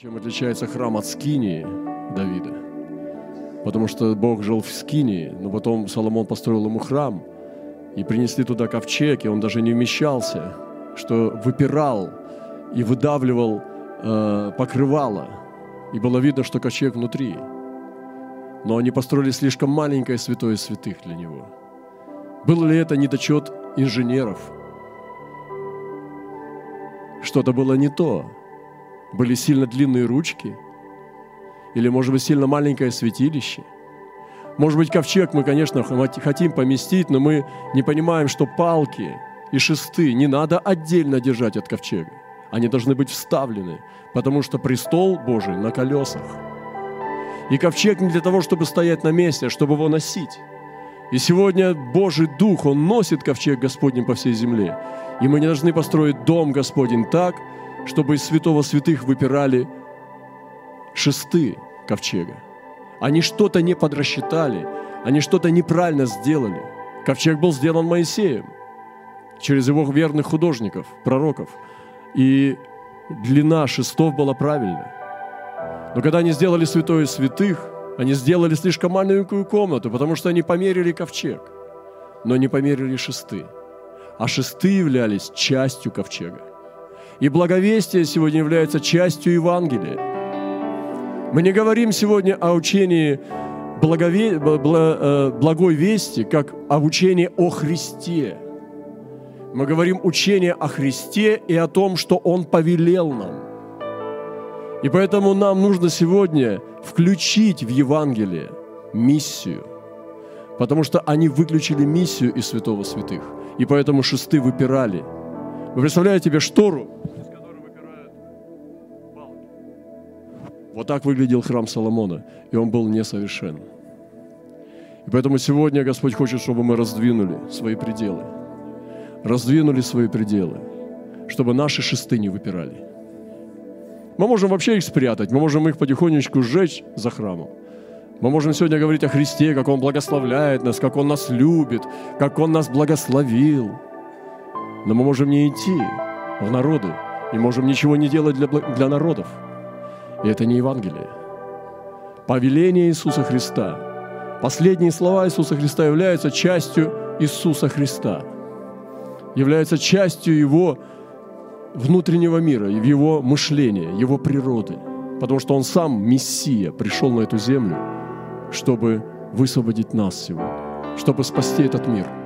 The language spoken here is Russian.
Чем отличается храм от Скинии Давида? Потому что Бог жил в Скинии, но потом Соломон построил ему храм, и принесли туда ковчег, и он даже не вмещался, что выпирал и выдавливал э, покрывало, и было видно, что ковчег внутри. Но они построили слишком маленькое святое святых для него. Был ли это недочет инженеров? Что-то было не то были сильно длинные ручки, или, может быть, сильно маленькое святилище. Может быть, ковчег мы, конечно, хотим поместить, но мы не понимаем, что палки и шесты не надо отдельно держать от ковчега. Они должны быть вставлены, потому что престол Божий на колесах. И ковчег не для того, чтобы стоять на месте, а чтобы его носить. И сегодня Божий Дух, Он носит ковчег Господень по всей земле. И мы не должны построить дом Господень так, чтобы из святого святых выпирали шесты ковчега. Они что-то не подрасчитали, они что-то неправильно сделали. Ковчег был сделан Моисеем через его верных художников, пророков. И длина шестов была правильная. Но когда они сделали святое святых, они сделали слишком маленькую комнату, потому что они померили ковчег, но не померили шесты. А шесты являлись частью ковчега. И благовестие сегодня является частью Евангелия. Мы не говорим сегодня о учении благове... Э, благой вести, как о учении о Христе. Мы говорим учение о Христе и о том, что Он повелел нам. И поэтому нам нужно сегодня включить в Евангелие миссию, потому что они выключили миссию из святого святых, и поэтому шесты выпирали. Вы представляете себе штору, Вот так выглядел храм Соломона, и он был несовершен. И поэтому сегодня Господь хочет, чтобы мы раздвинули свои пределы. Раздвинули свои пределы, чтобы наши шесты не выпирали. Мы можем вообще их спрятать, мы можем их потихонечку сжечь за храмом. Мы можем сегодня говорить о Христе, как Он благословляет нас, как Он нас любит, как Он нас благословил. Но мы можем не идти в народы, и можем ничего не делать для, для народов – и это не Евангелие. Повеление Иисуса Христа. Последние слова Иисуса Христа являются частью Иисуса Христа. Являются частью Его внутреннего мира, Его мышления, Его природы. Потому что Он сам, Мессия, пришел на эту землю, чтобы высвободить нас сегодня, чтобы спасти этот мир –